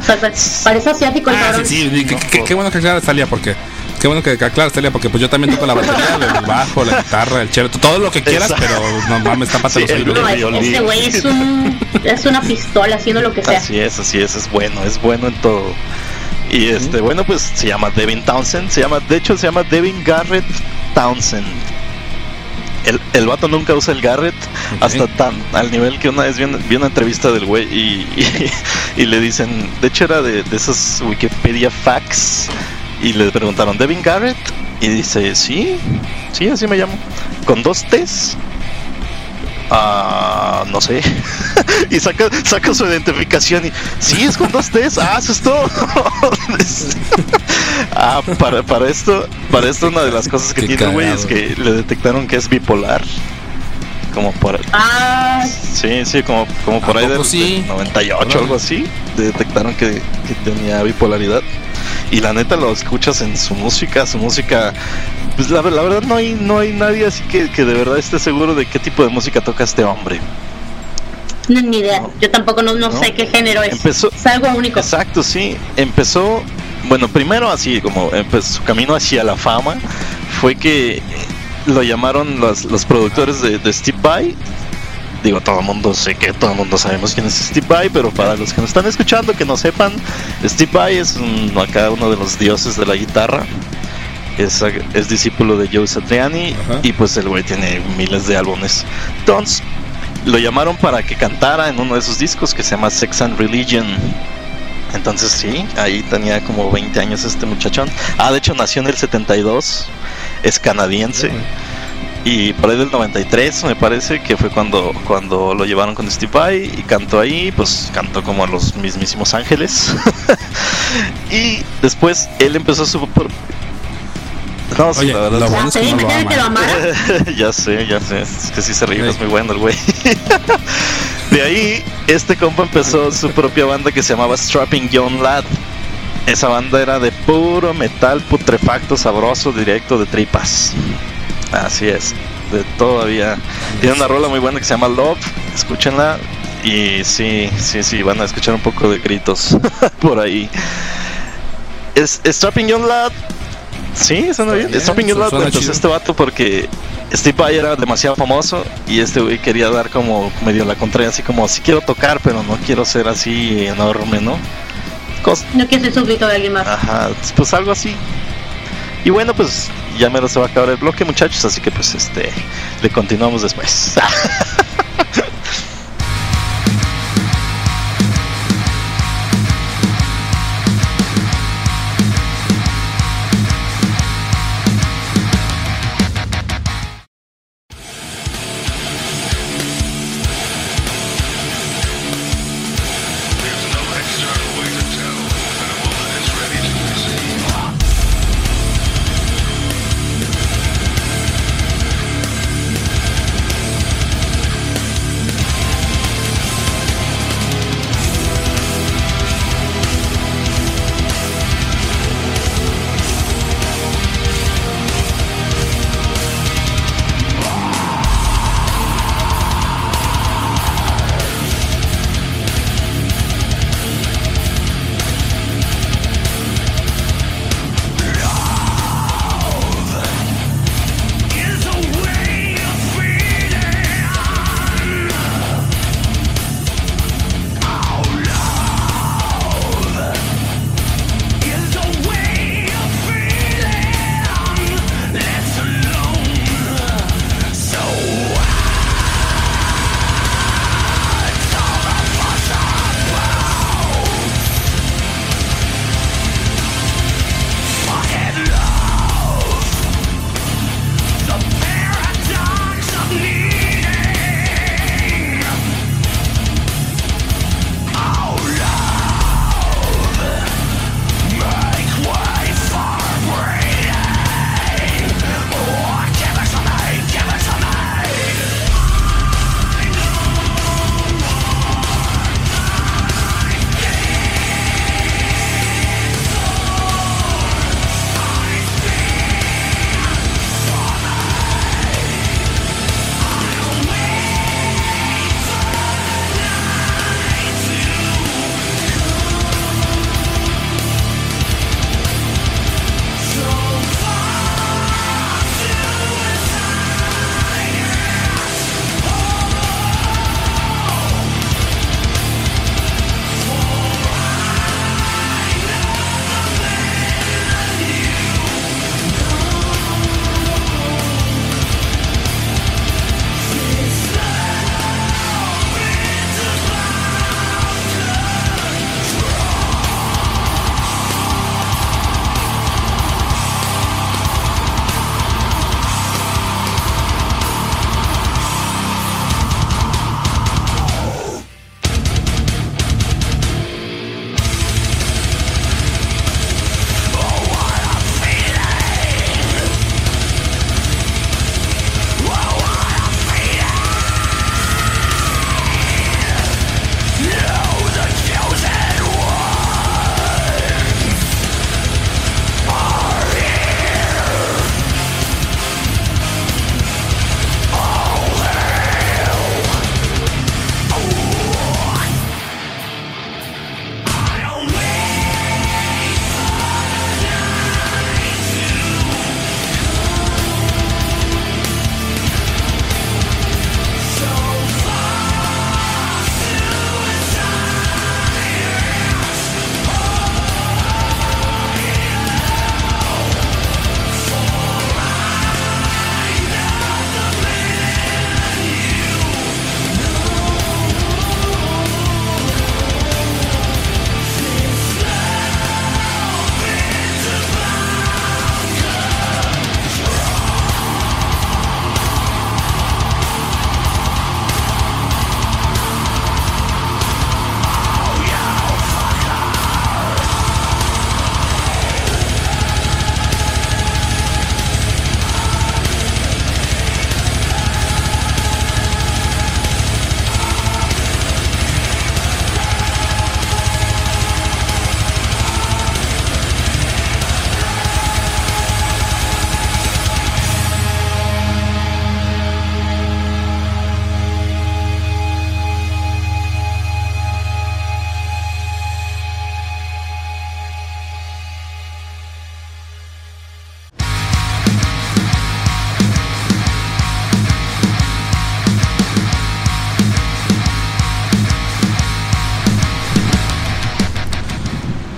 Parece asiático el ah, Sí, sí, qué, bueno que aclara salía porque qué bueno que aclara Estalia porque pues yo también toco la batería, el bajo, la guitarra, el cello, todo lo que quieras, pero no mames, está para sí, los no, Este güey es, un, es una pistola haciendo lo que sea. Así es, así es, es bueno, es bueno en todo. Y este, bueno, pues se llama Devin Townsend, se llama, de hecho se llama Devin Garrett Townsend. El, el vato nunca usa el Garrett hasta tan al nivel que una vez vi, una entrevista del güey y, y, le dicen, de hecho era de, de esos Wikipedia facts y le preguntaron, ¿Devin Garrett? Y dice, sí, sí, así me llamo. Con dos T's Ah, no sé. y saca, saca su identificación y. Sí, es con dos T's. Ah, eso es todo. ah, para, para esto, para esto, una de las cosas que tiene, güey, es que le detectaron que es bipolar. Como por. Ah. Sí, sí, como, como por ahí del, sí? 98, algo así. Detectaron que, que tenía bipolaridad y la neta lo escuchas en su música, su música, pues la, verdad no hay, no hay nadie así que, que, de verdad esté seguro de qué tipo de música toca este hombre. No, ni idea, yo tampoco no, sé qué género es. Empezó, es algo único. Exacto, sí, empezó, bueno, primero así como empezó su camino hacia la fama, fue que lo llamaron los, los productores de, de Steve Vai digo, todo el mundo sé que todo el mundo sabemos quién es Steve Vai, pero para los que nos están escuchando, que no sepan, Steve Vai es acá uno de los dioses de la guitarra. Es, es discípulo de Joe Satriani y pues el güey tiene miles de álbumes. Entonces, lo llamaron para que cantara en uno de sus discos que se llama Sex and Religion. Entonces sí, ahí tenía como 20 años este muchachón. Ah, de hecho nació en el 72, es canadiense. Y por ahí del 93 me parece que fue cuando, cuando lo llevaron con Steve Vai y cantó ahí, pues cantó como a los mismísimos ángeles. y después él empezó su... No, sí, la verdad. Lo es que no ya sé, ya sé. Es que sí se ríe, es muy bueno el güey. de ahí, este compa empezó su propia banda que se llamaba Strapping Young Lad. Esa banda era de puro metal putrefacto, sabroso, directo de tripas. Así es, de todavía. Tiene una rola muy buena que se llama Love, escúchenla. Y sí, sí, sí, van a escuchar un poco de gritos por ahí. Es, Strapping Young Lad. Sí, suena bien. Strapping Young Lad, entonces este vato porque Steve Vai era demasiado famoso y este güey quería dar como medio la contraria, así como si quiero tocar, pero no quiero ser así enorme, ¿no? no quiero ser súbdito de alguien más. Ajá, pues algo así. Y bueno, pues ya menos se va a acabar el bloque, muchachos, así que pues este le continuamos después.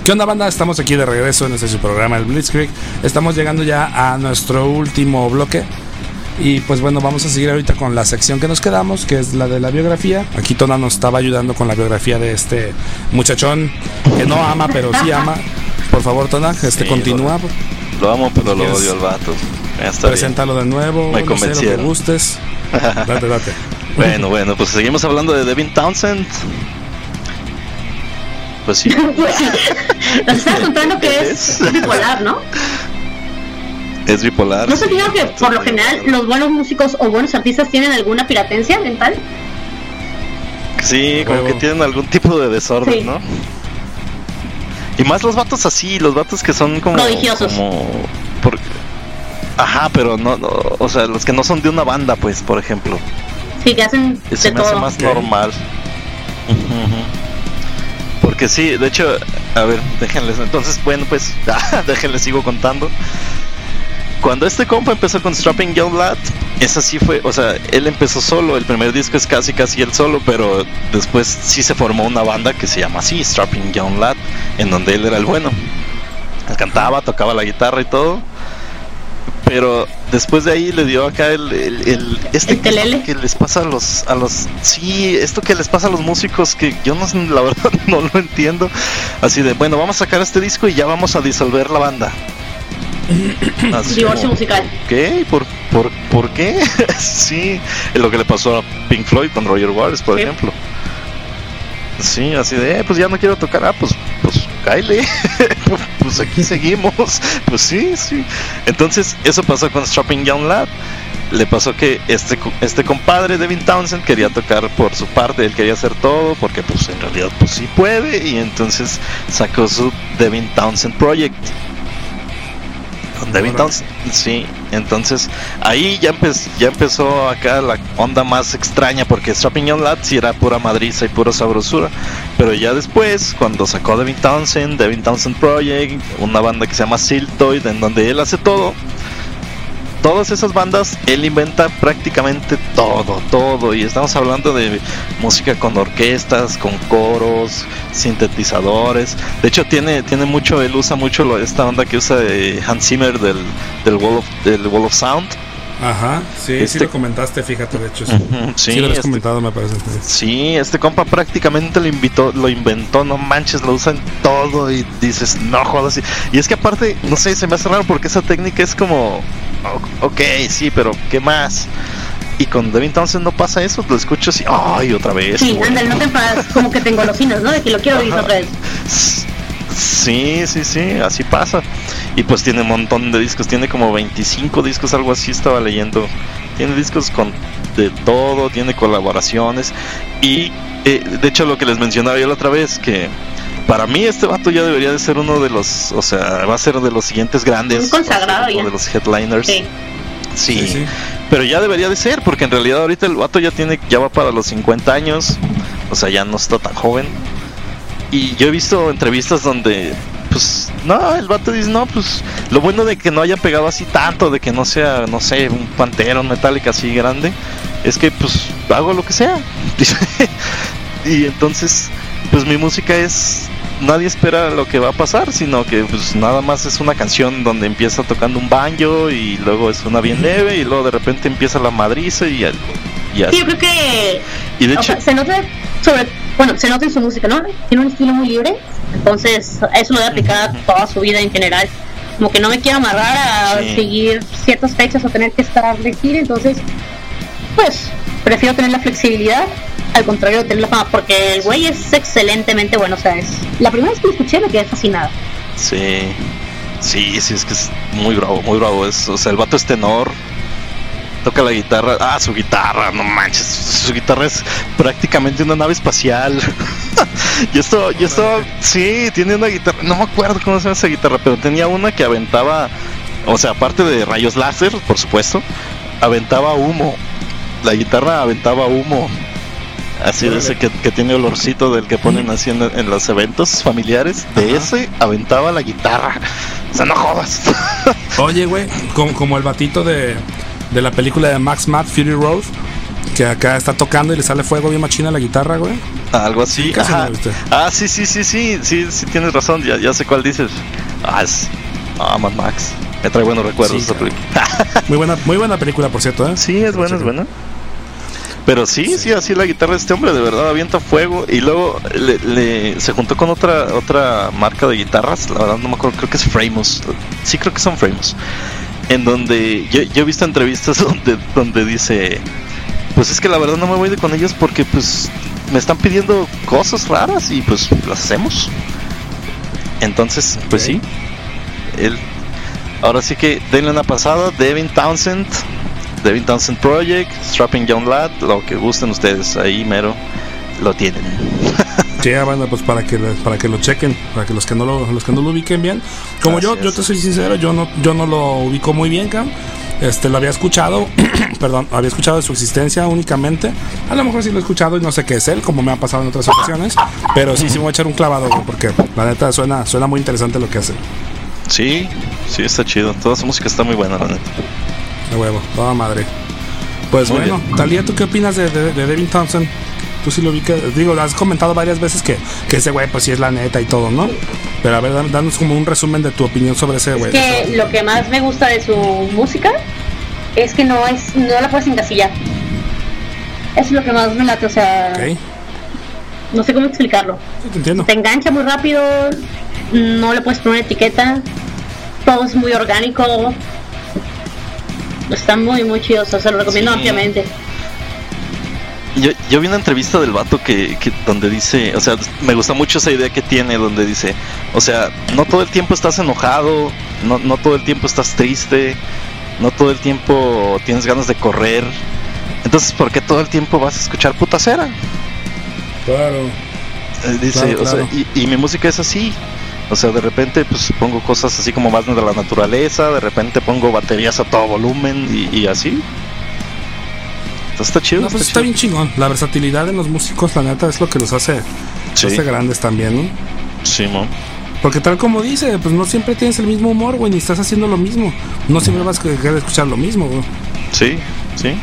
¿Qué onda banda? Estamos aquí de regreso en este su programa el Blitzkrieg. Estamos llegando ya a nuestro último bloque. Y pues bueno, vamos a seguir ahorita con la sección que nos quedamos, que es la de la biografía. Aquí Tona nos estaba ayudando con la biografía de este muchachón que no ama, pero sí ama. Por favor, Tona, este continúa. Lo, amo, pero lo odio al vato. Preséntalo de nuevo. Me convencieron. No gustes. Date, date. bueno, bueno, pues seguimos hablando de Devin Townsend. Pues sí. pues sí. Nos estás contando que es bipolar, ¿no? Es bipolar. ¿No se sí, que por lo general los buenos músicos o buenos artistas tienen alguna piratencia mental? Sí, como que tienen algún tipo de desorden, ¿no? Y más los vatos así, los vatos que son como. Prodigiosos. Como. Ajá, pero no, O sea, los que no son de una banda, pues, por ejemplo. Sí, que hacen. Eso me hace más normal. Porque sí, de hecho, a ver, déjenles. Entonces, bueno, pues, déjenles, sigo contando. Cuando este compa empezó con Strapping Young Lad, esa sí fue, o sea, él empezó solo, el primer disco es casi casi él solo, pero después sí se formó una banda que se llama así, Strapping Young Lad, en donde él era el bueno. Él cantaba, tocaba la guitarra y todo. Pero después de ahí le dio acá el, el, este que, les pasa a los a los sí, esto que les pasa a los músicos que yo no la verdad no lo entiendo. Así de, bueno, vamos a sacar este disco y ya vamos a disolver la banda. Divorcio musical. ¿Qué? ¿Por, por, por qué? sí, es lo que le pasó a Pink Floyd con Roger Waters, por ejemplo. Sí, así de, eh, pues ya no quiero tocar, ah, pues, pues, Kyle, pues aquí seguimos. Pues sí, sí. Entonces, eso pasó con Strapping Young Lad. Le pasó que este, este compadre, Devin Townsend, quería tocar por su parte, él quería hacer todo, porque pues en realidad pues sí puede, y entonces sacó su Devin Townsend Project Devin Townsend, sí. Entonces ahí ya, ya empezó acá la onda más extraña porque Strapping Young Lad sí era pura madriza y pura sabrosura. Pero ya después, cuando sacó Devin Townsend, Devin Townsend Project, una banda que se llama Siltoid, en donde él hace todo, todas esas bandas, él inventa prácticamente todo, todo. Y estamos hablando de música con orquestas, con coros, sintetizadores. De hecho, tiene, tiene mucho, él usa mucho esta banda que usa de Hans Zimmer del, del, Wall, of, del Wall of Sound. Ajá, sí, sí este lo comentaste, fíjate, de hecho. Sí, lo has este comentado, me parece. Sí, este compa prácticamente lo invitó, lo inventó, no manches, lo usa en todo y dices, no jodas. Y es que aparte, no sé, se me hace raro porque esa técnica es como, ok, sí, pero ¿qué más? Y con Devin Townsend no pasa eso, lo escucho así, ay, otra vez. Sí, ándale, no te enfadas, como que tengo los ¿no? De que lo quiero oír otra vez. Sí, sí, sí, así pasa. Y pues tiene un montón de discos, tiene como 25 discos, algo así estaba leyendo. Tiene discos con de todo, tiene colaboraciones. Y eh, de hecho lo que les mencionaba yo la otra vez, que para mí este vato ya debería de ser uno de los, o sea, va a ser de los siguientes grandes. consagrado De los headliners. Sí. Sí, pero ya debería de ser, porque en realidad ahorita el vato ya tiene, ya va para los 50 años, o sea, ya no está tan joven. Y yo he visto entrevistas donde, pues, no, el vato dice, no, pues, lo bueno de que no haya pegado así tanto, de que no sea, no sé, un pantera, un metálica así grande, es que, pues, hago lo que sea. y entonces, pues, mi música es nadie espera lo que va a pasar, sino que pues nada más es una canción donde empieza tocando un banjo y luego es una bien leve y luego de repente empieza la madriza y, algo y así. Sí, yo creo que y de hecho, se nota sobre bueno, se nota en su música, ¿no? Tiene un estilo muy libre, entonces eso lo debe aplicar toda su vida en general. Como que no me quiero amarrar a seguir ciertas fechas o tener que estar de gira, entonces, pues, prefiero tener la flexibilidad al contrario de tener la fama, porque el güey es excelentemente bueno, o sea, es la primera vez que lo escuché me quedé fascinada. Sí, sí, sí, es que es muy bravo, muy bravo, es, o sea, el vato es tenor, toca la guitarra. Ah, su guitarra, no manches. Su guitarra es prácticamente una nave espacial. y esto, y esto, sí, tiene una guitarra. No me acuerdo cómo se llama esa guitarra, pero tenía una que aventaba, o sea, aparte de rayos láser, por supuesto, aventaba humo. La guitarra aventaba humo. Así de ese que, tiene olorcito del que ponen así en, los eventos familiares. De ese aventaba la guitarra. O sea, no jodas. Oye, güey, como, como el batito de, de la película de Max Matt Fury Road Que acá está tocando y le sale fuego bien machina a la guitarra, güey. Algo así. ah, sí, sí, sí, sí, sí, sí, tienes razón, ya, ya sé cuál dices. Ah, es. Ah, Mad Max. Me trae buenos recuerdos muy buena, muy buena película, por cierto, ¿eh? Sí, es buena, es buena. Pero sí, sí, así la guitarra de este hombre de verdad avienta fuego y luego le, se juntó con otra otra marca de guitarras, la verdad no me acuerdo, creo que es Framus. Sí, creo que son Framus. En donde yo, yo he visto entrevistas donde, donde dice, pues es que la verdad no me voy de con ellos porque pues me están pidiendo cosas raras y pues las hacemos. Entonces, pues sí. Él ahora sí que denle una pasada, Devin Townsend Devin Townsend Project, Strapping Young Lad, lo que gusten ustedes, ahí mero lo tienen. Sí, ah, bueno, pues para que para que lo chequen, para que los que no lo, los que no lo ubiquen bien. Como yo, yo te soy sincero, yo no yo no lo ubico muy bien, Cam. Este lo había escuchado, perdón, había escuchado de su existencia únicamente. A lo mejor sí lo he escuchado y no sé qué es él, como me ha pasado en otras ocasiones, pero sí sí me voy a echar un clavado, porque la neta suena suena muy interesante lo que hace. Sí, sí está chido. Toda su música está muy buena, la neta. De huevo, toda madre. Pues bueno, Talía, ¿tú qué opinas de, de, Devin Thompson? Tú sí lo vi que, digo, has comentado varias veces que, que ese güey, pues sí es la neta y todo, ¿no? Pero a ver, danos como un resumen de tu opinión sobre ese güey. Es que lo que más me gusta de su música es que no es no la puedes encasillar. Eso es lo que más me late, o sea. No sé cómo explicarlo. te entiendo. Te engancha muy rápido, no le puedes poner etiqueta, todo es muy orgánico, está muy, muy chido, se lo recomiendo ampliamente. Yo, yo, vi una entrevista del vato que, que, donde dice, o sea, me gusta mucho esa idea que tiene, donde dice, o sea, no todo el tiempo estás enojado, no, no todo el tiempo estás triste, no todo el tiempo tienes ganas de correr, entonces, ¿por qué todo el tiempo vas a escuchar putacera? Claro. Eh, dice, O sea, y, y mi música es así, o sea, de repente pues pongo cosas así como más de la naturaleza, de repente pongo baterías a todo volumen y, así. Entonces está chido. pues está, bien chingón. La versatilidad de los músicos, la neta, es lo que los hace, hace grandes también, ¿no? Sí, ¿no? Porque tal como dice, pues no siempre tienes el mismo humor, güey, ni estás haciendo lo mismo. No siempre vas a querer escuchar lo mismo, güey. Sí, sí.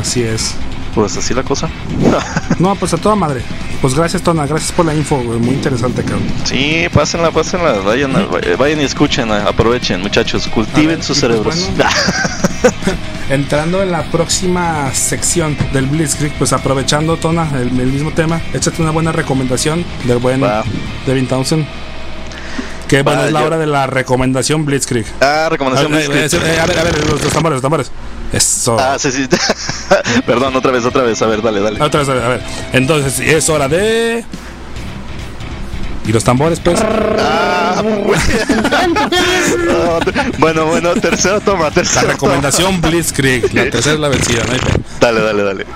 Así es. Pues así la cosa. no, pues a toda madre. Pues gracias, Tona. Gracias por la info, Muy interesante, cabrón. Sí, pásenla, pásenla. Vayan, vayan y escuchen, aprovechen, muchachos. Cultiven sus pues, cerebros. entrando en la próxima sección del Blitzkrieg, pues aprovechando, Tona, el, mismo tema, échate una buena recomendación del buen Devin Townsend. Que bueno, es la hora de la recomendación Blitzkrieg. Ah, recomendación Blitzkrieg. Eh, a ver, a ver, los, los tambores, los tambores. Eso. Ah, sí, sí. Perdón, otra vez, otra vez. A ver, dale, dale. Otra vez, a ver, a ver. Entonces, es hora de. ¿Y los tambores, pues? Ah, bueno, bueno, tercera toma, tercera. La recomendación Blitzkrieg. La tercera es la vencida, ¿no? Dale, dale, dale.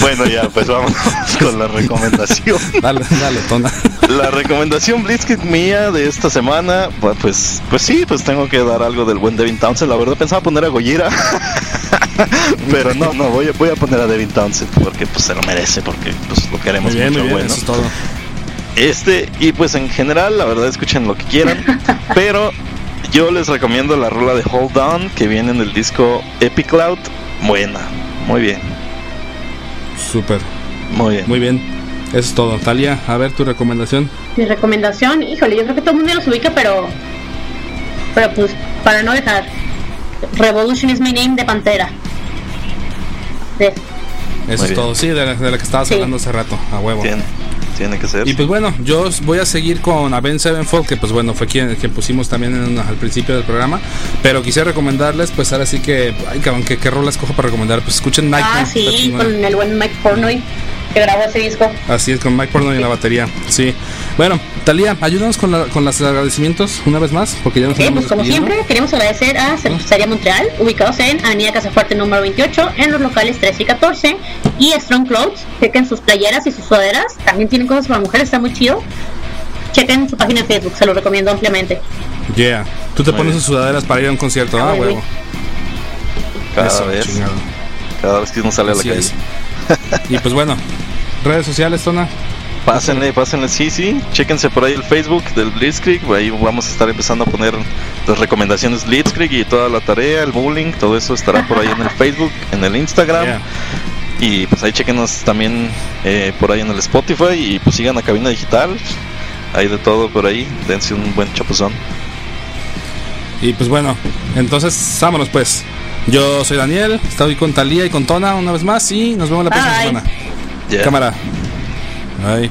bueno, ya, pues vamos con la recomendación. Dale, dale, tona. La recomendación Blitzkrieg mía de esta semana, pues, pues sí, pues tengo que dar algo del buen Devin Townsend. La verdad pensaba poner a Gojira. Pero no, no, voy a, voy a poner a Devin Townsend porque pues se lo merece, porque pues lo queremos muy bien, mucho, muy bien, Eso es todo. Este, y pues en general, la verdad, escuchen lo que quieran. pero yo les recomiendo la rola de Hold On que viene en el disco Epic Cloud. Buena, muy bien. Súper. Muy bien. Muy bien. Eso es todo. Talia, a ver tu recomendación. Mi recomendación, híjole, yo creo que todo el mundo los ubica, pero. Pero pues, para no dejar. Revolution is my name de Pantera. Eso es todo, sí, de la, que estabas hablando hace rato, a huevo. Tiene que ser. Y pues bueno, yo voy a seguir con Avenged Sevenfold, que pues bueno, fue quien, quien pusimos también al principio del programa. Pero quisiera recomendarles, pues ahora sí que, ay cabrón, ¿qué, qué rola escojo para recomendar? Pues escuchen Mike. Ah, sí, con el buen Mike Pornoy que grabó ese disco. Así es, con Mike Pornoy en la batería, sí. Bueno, Talía, ayúdanos con, la, con los agradecimientos una vez más, porque ya nos okay, pues como siempre, queremos agradecer a Cervecería Montreal, ubicados en Avenida Casa Fuerte número 28, en los locales 13 y 14, y Strong Clothes, chequen sus playeras y sus sudaderas, también tienen cosas para mujeres, está muy chido. Chequen su página de Facebook, se lo recomiendo ampliamente. Yeah, tú te pones sus sudaderas para ir a un concierto, ah, huevo. Cada vez. Cada vez que uno sale a la calle. y pues bueno, redes sociales, Tona. Pásenle, pásenle, sí, sí. Chéquense por ahí el Facebook del Blitzkrieg. Ahí vamos a estar empezando a poner las recomendaciones Blitzkrieg y toda la tarea, el bullying, todo eso estará por ahí en el Facebook, en el Instagram. Y pues ahí chequenos también eh, por ahí en el Spotify y pues sigan a Cabina Digital. Hay de todo por ahí, dense un buen chapuzón. Y pues bueno, entonces vámonos pues. Yo soy Daniel, estoy con Talía y con Tona una vez más y nos vemos la próxima semana. Cámara. Bye.